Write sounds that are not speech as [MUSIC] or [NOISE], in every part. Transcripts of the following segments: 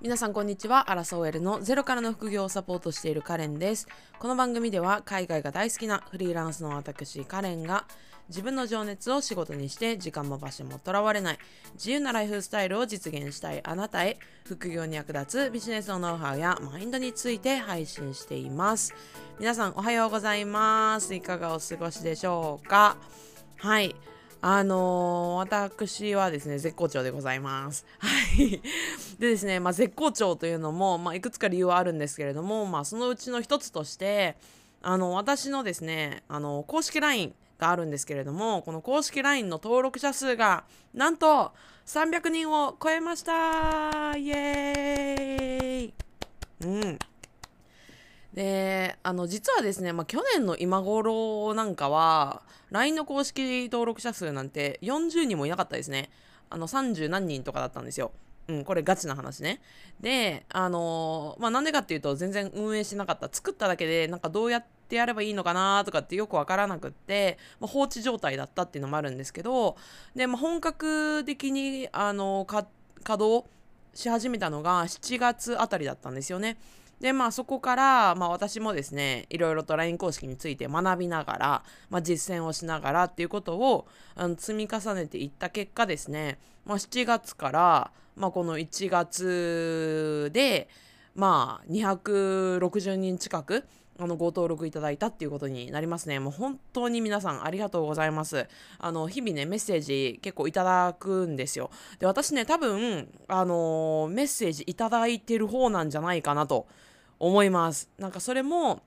皆さんこんにちは。アラソーエルのゼロからの副業をサポートしているカレンです。この番組では海外が大好きなフリーランスの私カレンが自分の情熱を仕事にして時間も場所もとらわれない自由なライフスタイルを実現したいあなたへ副業に役立つビジネスのノウハウやマインドについて配信しています。皆さんおはようございます。いかがお過ごしでしょうか？はい。あのー、私はですね、絶好調でございます。はい。でですね、まあ、絶好調というのも、まあ、いくつか理由はあるんですけれども、まあ、そのうちの一つとして、あの、私のですね、あの、公式 LINE があるんですけれども、この公式 LINE の登録者数が、なんと、300人を超えましたイエーイうん。で、あの、実はですね、まあ、去年の今頃なんかは、LINE の公式登録者数なんて40人もいなかったですね。あの、30何人とかだったんですよ。うん、これガチな話ね。で、あのー、まあ、なんでかっていうと、全然運営してなかった。作っただけで、なんかどうやってやればいいのかなとかってよくわからなくって、まあ、放置状態だったっていうのもあるんですけど、で、まあ、本格的に、あの、稼働し始めたのが7月あたりだったんですよね。で、まあそこから、まあ私もですね、いろいろと LINE 公式について学びながら、まあ実践をしながらっていうことをあの積み重ねていった結果ですね、まあ7月から、まあこの1月で、まあ260人近く、あの、ご登録いただいたっていうことになりますね。もう本当に皆さんありがとうございます。あの、日々ね、メッセージ結構いただくんですよ。で、私ね、多分、あのー、メッセージいただいてる方なんじゃないかなと思います。なんかそれも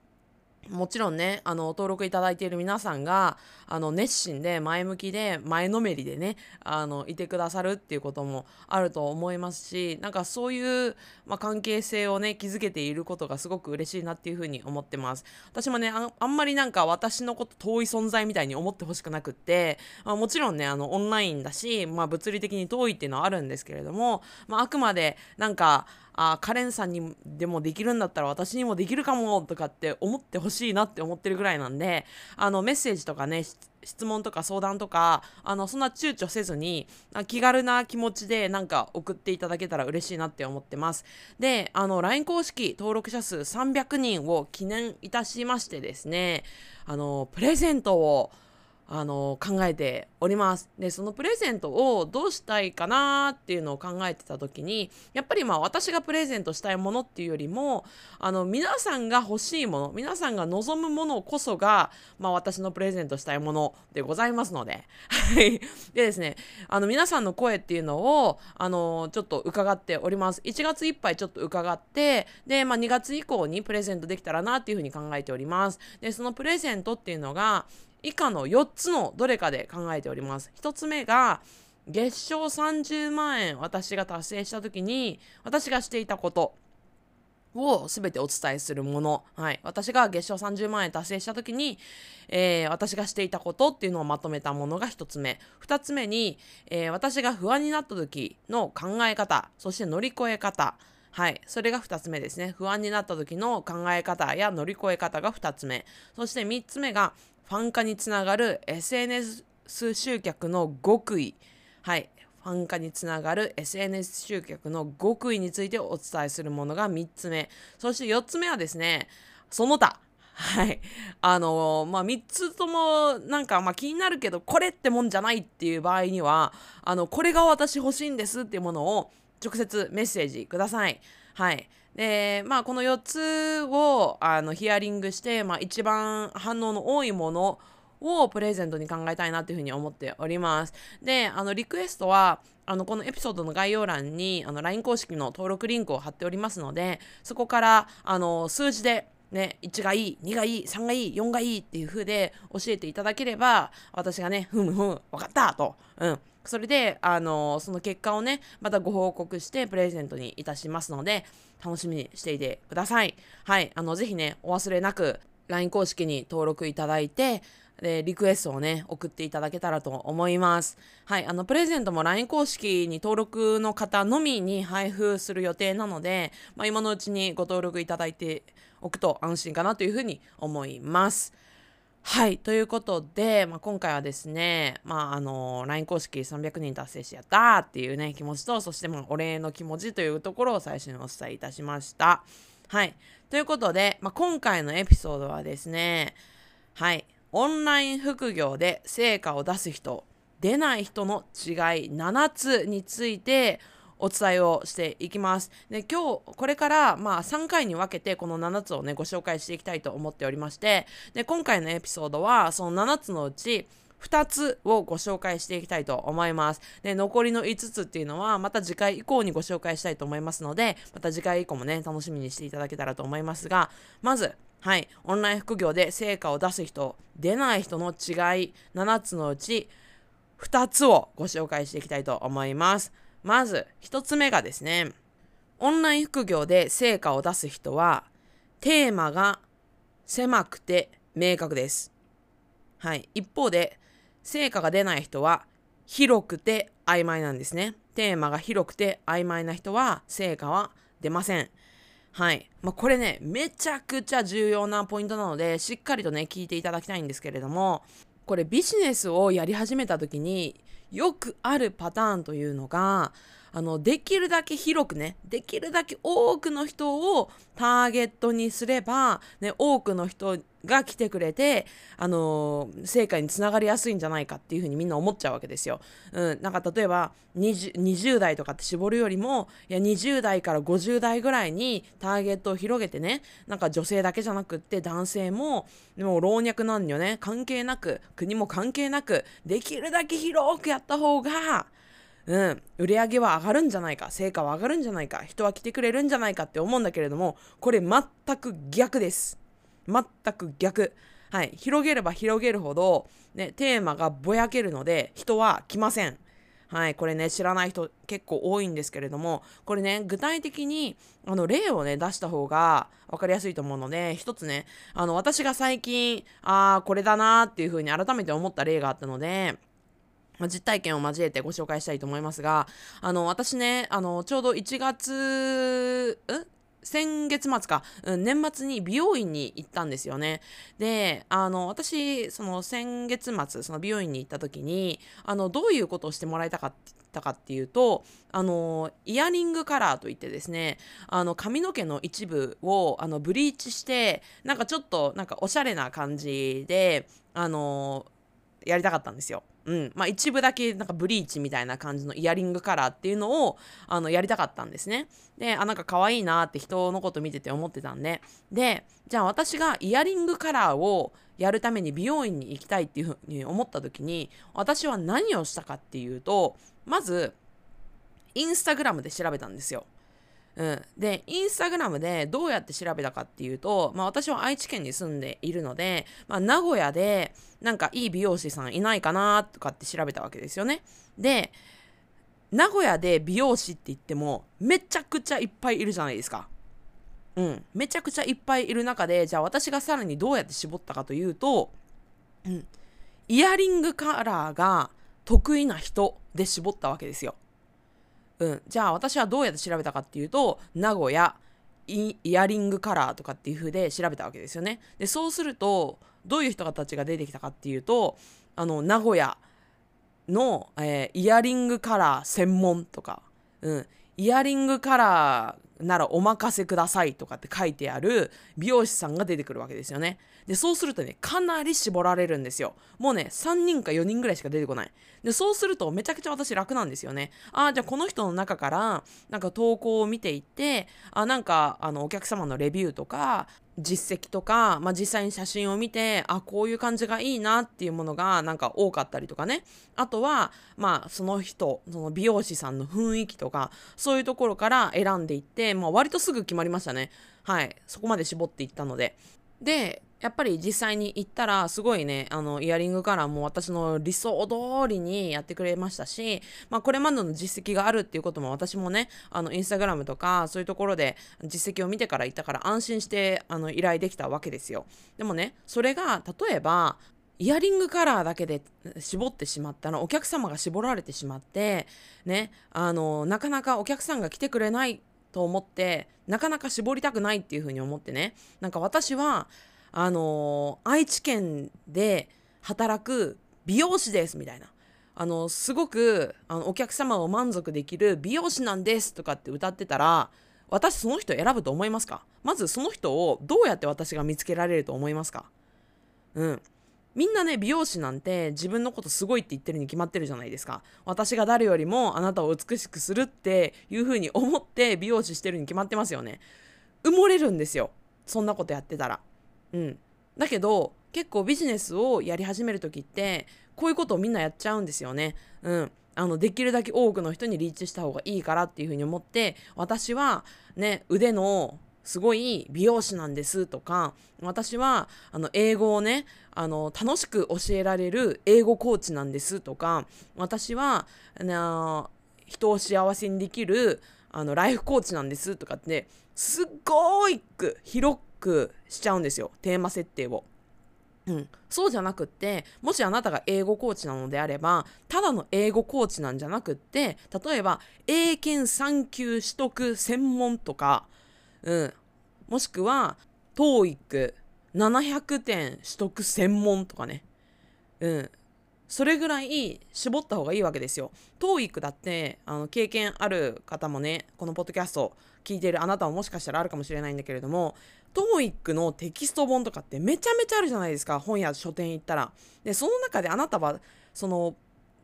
もちろんね、あの、登録いただいている皆さんが、あの、熱心で前向きで前のめりでね、あの、いてくださるっていうこともあると思いますし、なんかそういう、まあ、関係性をね、築けていることがすごく嬉しいなっていうふうに思ってます。私もねあ、あんまりなんか私のこと遠い存在みたいに思ってほしくなくって、まあ、もちろんね、あの、オンラインだし、まあ、物理的に遠いっていうのはあるんですけれども、まあ、あくまでなんか、あカレンさんにでもできるんだったら私にもできるかもとかって思ってほしいなって思ってるぐらいなんであのメッセージとかね質問とか相談とかあのそんな躊躇せずに気軽な気持ちでなんか送っていただけたら嬉しいなって思ってます。であの LINE 公式登録者数300人を記念いたしましてですねあのプレゼントをあの考えております。でそのプレゼントをどうしたいかなっていうのを考えてた時にやっぱりまあ私がプレゼントしたいものっていうよりもあの皆さんが欲しいもの皆さんが望むものこそが、まあ、私のプレゼントしたいものでございますので。でですねあの皆さんの声っていうのをあのちょっと伺っております。1月いっぱいちょっと伺ってで、まあ、2月以降にプレゼントできたらなっていうふうに考えております。でそのプレゼントっていうのが以下の4つのどれかで考えております。1つ目が月賞30万円私が達成した時に私がしていたことを全てお伝えするもの、はい、私が月賞30万円達成した時に、えー、私がしていたことっていうのをまとめたものが1つ目。2つ目に、えー、私が不安になった時の考え方そして乗り越え方。はい。それが2つ目ですね。不安になった時の考え方や乗り越え方が2つ目。そして3つ目が、ファン化につながる SNS 集客の極意。はい。ファン化につながる SNS 集客の極意についてお伝えするものが3つ目。そして4つ目はですね、その他。はい。あのー、まあ、3つともなんか、ま、気になるけど、これってもんじゃないっていう場合には、あの、これが私欲しいんですっていうものを直接メッセージください。はい。で、まあ、この4つをあのヒアリングして、まあ、一番反応の多いものをプレゼントに考えたいなというふうに思っております。で、あの、リクエストは、あの、このエピソードの概要欄に、あの、LINE 公式の登録リンクを貼っておりますので、そこから、あの、数字で、ね、1がいい、2がいい、3がいい、4がいいっていう風で教えていただければ、私がね、ふむふむ、わかったと、うん、それで、あのその結果をね、またご報告してプレゼントにいたしますので、楽しみにしていてください。はい。あの、ぜひね、お忘れなく、LINE 公式に登録いただいて、で、リクエストをね、送っていただけたらと思います。はい。あの、プレゼントも LINE 公式に登録の方のみに配布する予定なので、まあ、今のうちにご登録いただいておくと安心かなというふうに思います。はいということで、まあ、今回はですね、まあ、あの LINE 公式300人達成しやったーっていうね気持ちとそしてまあお礼の気持ちというところを最初にお伝えいたしましたはいということで、まあ、今回のエピソードはですねはいオンライン副業で成果を出す人出ない人の違い7つについてお伝えをしていきます。で今日これからまあ3回に分けてこの7つをねご紹介していきたいと思っておりましてで今回のエピソードはその7つのうち2つをご紹介していきたいと思います。で、残りの5つっていうのはまた次回以降にご紹介したいと思いますので、また次回以降もね、楽しみにしていただけたらと思いますが、まず、はい、オンライン副業で成果を出す人、出ない人の違い、7つのうち2つをご紹介していきたいと思います。まず1つ目がですね、オンライン副業で成果を出す人は、テーマが狭くて明確です。はい。一方で、成果が出ない人は、広くて曖昧なんですね。テーマが広くて曖昧な人は、成果は出ません。はい。まあ、これね、めちゃくちゃ重要なポイントなので、しっかりとね、聞いていただきたいんですけれども、これビジネスをやり始めた時によくあるパターンというのがあのできるだけ広くねできるだけ多くの人をターゲットにすれば、ね、多くの人が来てくれて、あのー、成果につながりやすいんじゃないかっていうふうにみんな思っちゃうわけですよ。うん、なんか例えば 20, 20代とかって絞るよりもいや20代から50代ぐらいにターゲットを広げてねなんか女性だけじゃなくって男性もでも老若男女ね関係なく国も関係なくできるだけ広くやった方がうん、売り上げは上がるんじゃないか成果は上がるんじゃないか人は来てくれるんじゃないかって思うんだけれどもこれ全く逆です全く逆。はい。広げれば広げるほど、ね、テーマがぼやけるので人は来ません。はい、これね知らない人結構多いんですけれどもこれね具体的にあの例をね出した方が分かりやすいと思うので一つねあの私が最近ああこれだなっていうふうに改めて思った例があったのでま実体験を交えてご紹介したいと思いますが、あの、私ね、あの、ちょうど1月、ん先月末か、うん、年末に美容院に行ったんですよね。で、あの、私、その先月末、その美容院に行った時に、あの、どういうことをしてもらいたかったかっていうと、あの、イヤリングカラーといってですね、あの、髪の毛の一部を、あの、ブリーチして、なんかちょっと、なんかおしゃれな感じで、あの、やりたかったんですよ。うんまあ、一部だけなんかブリーチみたいな感じのイヤリングカラーっていうのをあのやりたかったんですね。であなんか可愛いなって人のこと見てて思ってたんででじゃあ私がイヤリングカラーをやるために美容院に行きたいっていうふうに思った時に私は何をしたかっていうとまずインスタグラムで調べたんですよ。うん、でインスタグラムでどうやって調べたかっていうと、まあ、私は愛知県に住んでいるので、まあ、名古屋でなんかいい美容師さんいないかなとかって調べたわけですよね。で名古屋で美容師って言ってもめちゃくちゃいっぱいいるじゃないですか。うん、めちゃくちゃいっぱいいる中でじゃあ私がさらにどうやって絞ったかというと、うん、イヤリングカラーが得意な人で絞ったわけですよ。うん、じゃあ私はどうやって調べたかっていうと名古屋イヤリングカラーとかっていう風で調べたわけですよね。でそうするとどういう人たちが出てきたかっていうとあの名古屋の、えー、イヤリングカラー専門とか、うん、イヤリングカラーならお任せくださいとかって書いてある美容師さんが出てくるわけですよね。で、そうするとね、かなり絞られるんですよ。もうね、3人か4人ぐらいしか出てこない。で、そうするとめちゃくちゃ私楽なんですよね。ああ、じゃあこの人の中から、なんか投稿を見ていって、あ、なんか、あの、お客様のレビューとか、実績とか、まあ、実際に写真を見てあこういう感じがいいなっていうものがなんか多かったりとかねあとはまあその人その美容師さんの雰囲気とかそういうところから選んでいって、まあ、割とすぐ決まりましたねはいそこまで絞っていったのででやっぱり実際に行ったらすごいねあのイヤリングカラーも私の理想通りにやってくれましたし、まあ、これまでの実績があるっていうことも私もねあのインスタグラムとかそういうところで実績を見てから行ったから安心してあの依頼できたわけですよ。でもねそれが例えばイヤリングカラーだけで絞ってしまったらお客様が絞られてしまってねあのなかなかお客さんが来てくれないと思ってなかなか絞りたくないっていうふうに思ってね。なんか私はあのー愛知県で働く美容師ですみたいな。あのすごくあのお客様を満足できる美容師なんですとかって歌ってたら私その人選ぶと思いますか？まずその人をどうやって私が見つけられると思いますか？うん。みんなね美容師なんて自分のことすごいって言ってるに決まってるじゃないですか。私が誰よりもあなたを美しくするっていう風に思って美容師してるに決まってますよね。埋もれるんですよ。そんなことやってたら。うん。だけど結構ビジネスをやり始める時ってこういうことをみんなやっちゃうんですよね。うん。あのできるだけ多くの人にリーチした方がいいからっていうふうに思って私はね腕のすごい美容師なんですとか私はあの英語をねあの楽しく教えられる英語コーチなんですとか私はあ人を幸せにできるあのライフコーチなんですとかってすっごい広くしちゃうんですよテーマ設定を。うん、そうじゃなくってもしあなたが英語コーチなのであればただの英語コーチなんじゃなくって例えば英検3級取得専門とかうん、もしくは TOEIC700 点取得専門とかね、うん、それぐらい絞った方がいいわけですよ。TOEIC だってあの経験ある方もねこのポッドキャスト聞いてるあなたももしかしたらあるかもしれないんだけれども TOEIC のテキスト本とかってめちゃめちゃあるじゃないですか本や書店行ったら。でその中であなたはその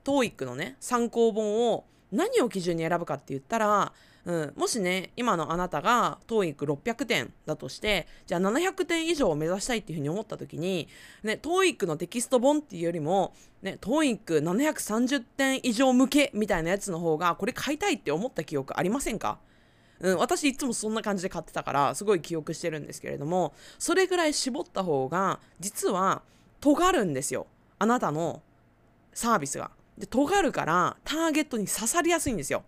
TOEIC のね参考本を何を基準に選ぶかって言ったらうん、もしね今のあなたが TOEIC600 点だとしてじゃあ700点以上を目指したいっていうふうに思った時に、ね、TOEIC のテキスト本っていうよりも、ね、TOEIC730 点以上向けみたいなやつの方がこれ買いたいって思った記憶ありませんか？うん、私いつもそんな感じで買ってたからすごい記憶してるんですけれどもそれぐらい絞った方が実は尖るんですよあなたのサービスが。で尖るからターゲットに刺さりやすいんですよ。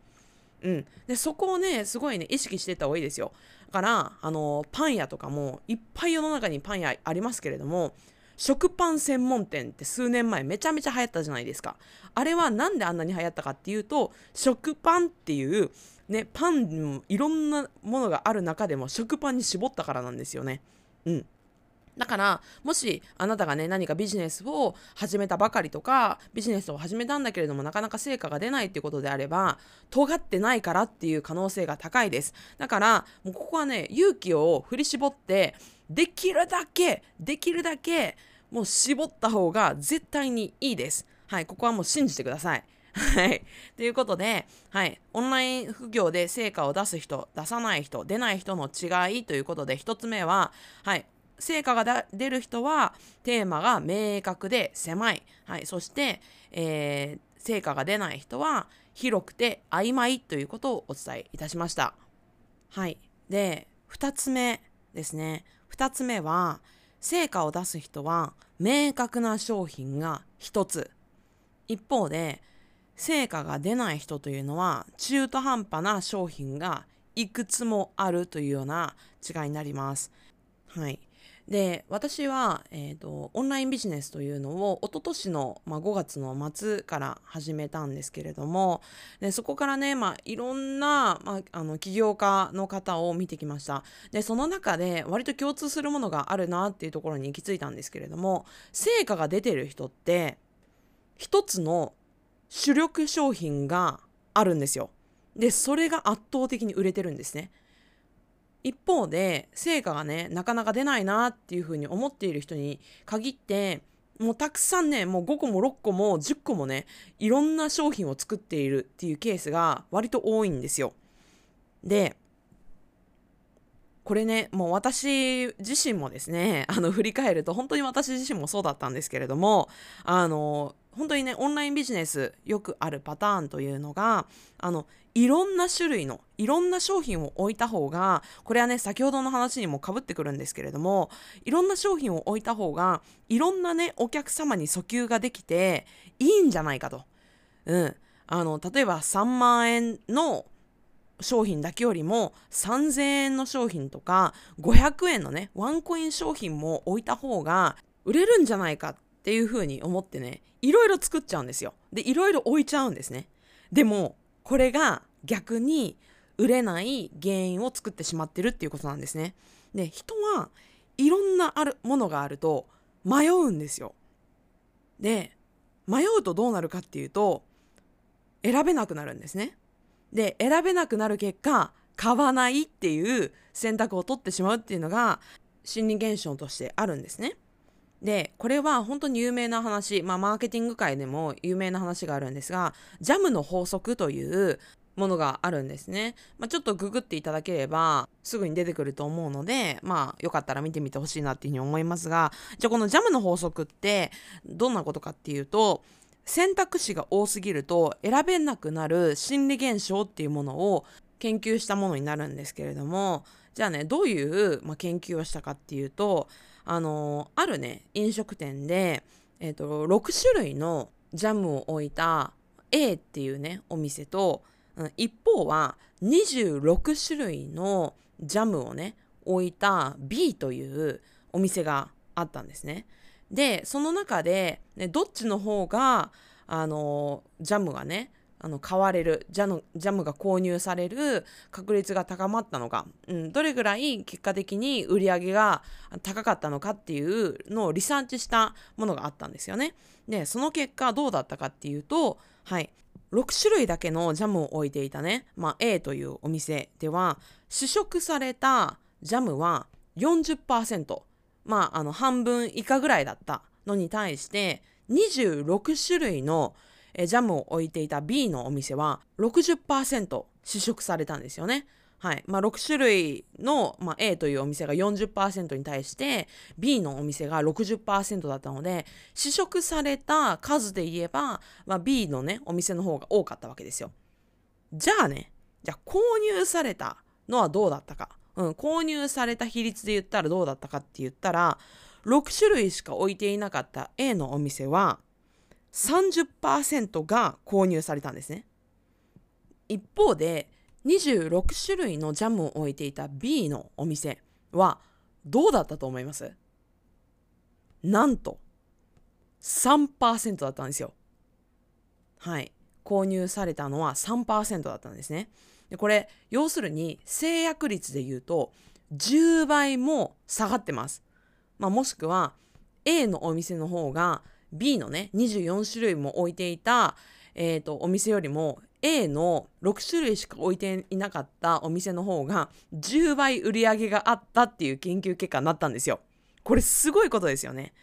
うん、でそこをねすごいね意識していった方がいいですよ。だからあのパン屋とかもいっぱい世の中にパン屋ありますけれども食パン専門店って数年前めちゃめちゃ流行ったじゃないですか。あれは何であんなに流行ったかっていうと食パンっていうねパンいろんなものがある中でも食パンに絞ったからなんですよね。うん。だからもしあなたがね何かビジネスを始めたばかりとかビジネスを始めたんだけれどもなかなか成果が出ないっていうことであれば尖ってないからっていう可能性が高いですだからもうここはね勇気を振り絞ってできるだけできるだけもう絞った方が絶対にいいですはいここはもう信じてくださいはい。ということで、はい。オンライン副業で成果を出す人、出さない人、出ない人の違いということで、1つ目は、はい。成果が出る人はテーマが明確で狭い、はい、そして、えー、成果が出ない人は広くて曖昧ということをお伝えいたしました。はい、で2つ目ですね2つ目は成果を出す人は明確な商品が1つ一方で成果が出ない人というのは中途半端な商品がいくつもあるというような違いになります。はい。で私は、えーと、オンラインビジネスというのを一昨年の、まあ、5月の末から始めたんですけれどもでそこからね、まあ、いろんな、まあ、あの起業家の方を見てきました。でその中で割と共通するものがあるなっていうところに行き着いたんですけれども成果が出てる人って一つの主力商品があるんですよ。でそれが圧倒的に売れてるんですね。一方で成果がねなかなか出ないなっていうふうに思っている人に限ってもうたくさんねもう5個も6個も10個もねいろんな商品を作っているっていうケースが割と多いんですよ。でこれねもう私自身もですねあの振り返ると本当に私自身もそうだったんですけれどもあの本当にねオンラインビジネスよくあるパターンというのがあのいろんな種類のいろんな商品を置いた方がこれはね先ほどの話にもかぶってくるんですけれどもいろんな商品を置いた方がいろんなねお客様に訴求ができていいんじゃないかと。うん、あの例えば3万円の商品だけよりも3000円の商品とか500円のねワンコイン商品も置いた方が売れるんじゃないかっっていうふうに思ってねいろいろ作っちゃうんですよでいろいろ置いちゃうんですねでもこれが逆に売れない原因を作ってしまってるっていうことなんですねで人はいろんなあるものがあると迷うんですよ。で迷うとどうなるかっていうと選べなくなるんですね。で選べなくなる結果買わないっていう選択を取ってしまうっていうのが心理現象としてあるんですね。でこれは本当に有名な話、まあ、マーケティング界でも有名な話があるんですがジャムの法則というものがあるんですね、まあ、ちょっとググっていただければすぐに出てくると思うのでまあよかったら見てみてほしいなっていうふうに思いますがじゃあこのジャムの法則ってどんなことかっていうと選択肢が多すぎると選べなくなる心理現象っていうものを研究したものになるんですけれどもじゃあねどういう、まあ、研究をしたかっていうとあのあるね飲食店で、えーと、6種類のジャムを置いた A っていうねお店と、うん、一方は26種類のジャムをね置いた B というお店があったんですね。でその中で、ね、どっちの方があのジャムがねあの買われるジャムジャムが購入される確率が高まったのか、うん、どれぐらい結果的に売り上げが高かったのかっていうのをリサーチしたものがあったんですよね。でその結果どうだったかっていうとはい6種類だけのジャムを置いていたね、まあ、A というお店では試食されたジャムは40%まああの半分以下ぐらいだったのに対して26種類のえジャムを置いていた B のお店は60%試食されたんですよね。はいまあ、6種類の、まあ、A というお店が40%に対して B のお店が60%だったので試食された数で言えば、まあ、B のねお店の方が多かったわけですよ。じゃあねじゃあ購入されたのはどうだったか、うん、購入された比率で言ったらどうだったかって言ったら6種類しか置いていなかった A のお店は30%が購入されたんですね。一方で26種類のジャムを置いていた B のお店はどうだったと思います？なんと3%だったんですよ。はい。購入されたのは3%だったんですね。でこれ要するに制約率で言うと10倍も下がってます。まあ、もしくは A のお店の方が B のね24種類も置いていた、えーと、お店よりも A の6種類しか置いていなかったお店の方が10倍売り上げがあったっていう研究結果になったんですよ。これすごいことですよね。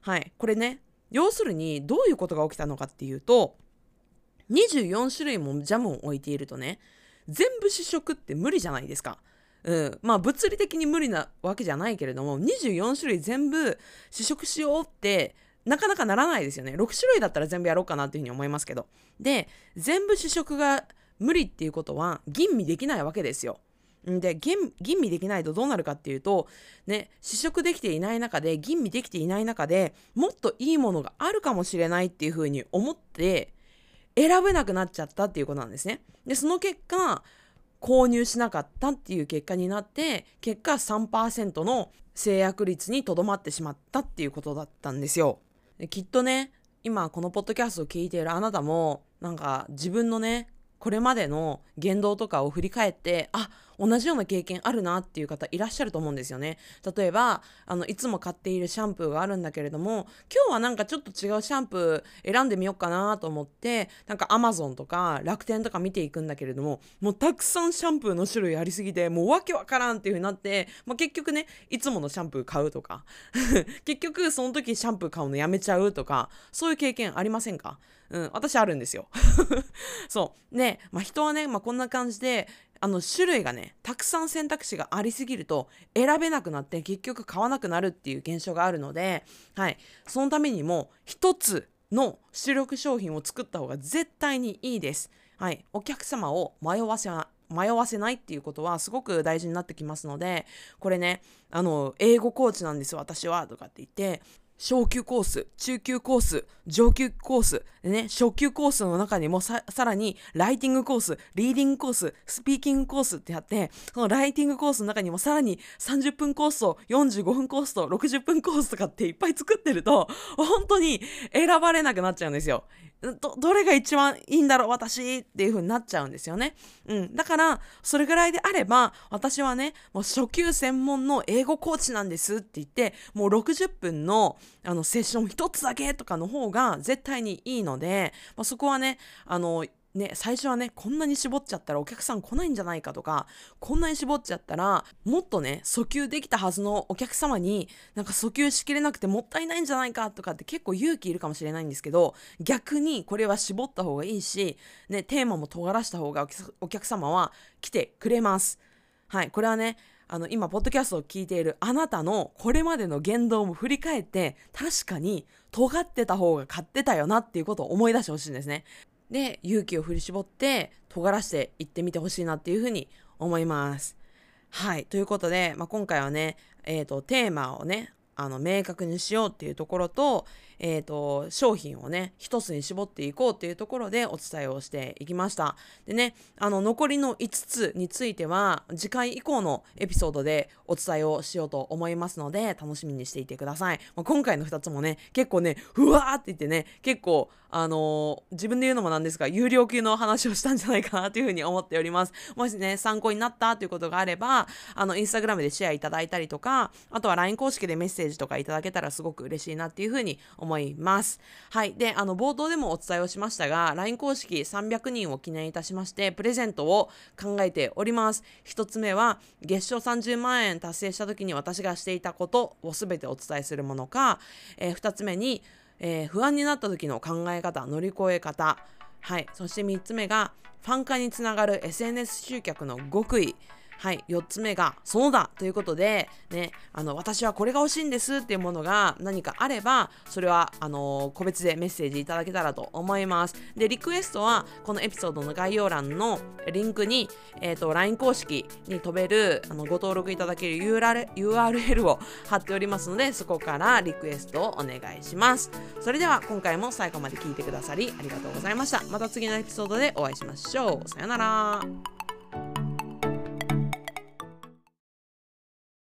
はい。これね、要するにどういうことが起きたのかっていうと、24種類もジャムを置いているとね、全部試食って無理じゃないですか。うん、まあ物理的に無理なわけじゃないけれども24種類全部試食しようってなかなかならないですよね。6種類だったら全部やろうかなっていうふうに思いますけど。で、全部試食が無理っていうことは吟味できないわけですよ。で吟味できないとどうなるかっていうと、ね、試食できていない中で吟味できていない中でもっといいものがあるかもしれないっていうふうに思って選べなくなっちゃったっていうことなんですね。でその結果購入しなかったっていう結果になって結果3%の制約率にとどまってしまったっていうことだったんですよ。きっとね今このポッドキャストを聞いているあなたもなんか自分のねこれまでの言動とかを振り返ってあ同じような経験あるなっていう方いらっしゃると思うんですよね例えばあのいつも買っているシャンプーがあるんだけれども今日はなんかちょっと違うシャンプー選んでみようかなと思ってなんかアマゾンとか楽天とか見ていくんだけれどももうたくさんシャンプーの種類ありすぎてもうわけわからんっていう風になって、まあ、結局ねいつものシャンプー買うとか [LAUGHS] 結局その時シャンプー買うのやめちゃうとかそういう経験ありませんか？うん、私あるんですよ。[LAUGHS] そう。で、まあ、人はね、まあ、こんな感じで、あの種類がねたくさん選択肢がありすぎると選べなくなって結局買わなくなるっていう現象があるので、はい、そのためにも一つの主力商品を作った方が絶対にいいです。はい、お客様を迷わせ迷わせないっていうことはすごく大事になってきますのでこれねあの英語コーチなんです私はとかって言って昇級コース、中級コース、上級コース、ね、初級コースの中にもさらにライティングコース、リーディングコース、スピーキングコースってあって、そのライティングコースの中にもさらに30分コースと45分コースと60分コースとかっていっぱい作ってると、本当に選ばれなくなっちゃうんですよ。どどれが一番いいんだろう私っていう風になっちゃうんですよね。うん、だからそれぐらいであれば私はねもう初級専門の英語コーチなんですって言ってもう60分のあのセッション一つだけとかの方が絶対にいいので、まあ、そこはねあのね、最初はね、こんなに絞っちゃったらお客さん来ないんじゃないかとか、こんなに絞っちゃったら、もっとね、訴求できたはずのお客様に、なんか訴求しきれなくてもったいないんじゃないかとかって結構勇気いるかもしれないんですけど、逆にこれは絞った方がいいし、ね、テーマも尖らした方がお客様は来てくれます。はい、これはね、あの今ポッドキャストを聞いているあなたのこれまでの言動も振り返って確かに尖ってた方が勝ってたよなっていうことを思い出してほしいんですね。で勇気を振り絞って尖らしていってみてほしいなっていうふうに思います。はいということで、まあ、今回はね、えーと、テーマをねあの明確にしようっていうところと,、えーと、商品をね一つに絞っていこうっていうところでお伝えをしていきました。でねあの残りの5つについては次回以降のエピソードでお伝えをしようと思いますので楽しみにしていてください、まあ、今回の2つもね結構ねふわーって言ってね結構あのー、自分で言うのもなんですが、有料級の話をしたんじゃないかなというふうに思っております。もしね、参考になったということがあれば、あの、インスタグラムでシェアいただいたりとか、あとは LINE 公式でメッセージとかいただけたらすごく嬉しいなっていうふうに思思います。はい。で、あの、冒頭でもお伝えをしましたが、LINE 公式300人を記念いたしまして、プレゼントを考えております。1つ目は、月賞30万円達成した時に私がしていたことを全てお伝えするものか、えー、2つ目に、えー、不安になった時の考え方乗り越え方はいそして3つ目がファン化につながる SNS 集客の極意はい、4つ目が、そのだということで、ね、あの、私はこれが欲しいんですっていうものが何かあれば、それは、あの、個別でメッセージいただけたらと思います。で、リクエストは、このエピソードの概要欄のリンクに、えっ、ー、と、LINE 公式に飛べる、あの、ご登録いただける URL, URL を貼っておりますので、そこからリクエストをお願いします。それでは、今回も最後まで聞いてくださり、ありがとうございました。また次のエピソードでお会いしましょう。さよなら。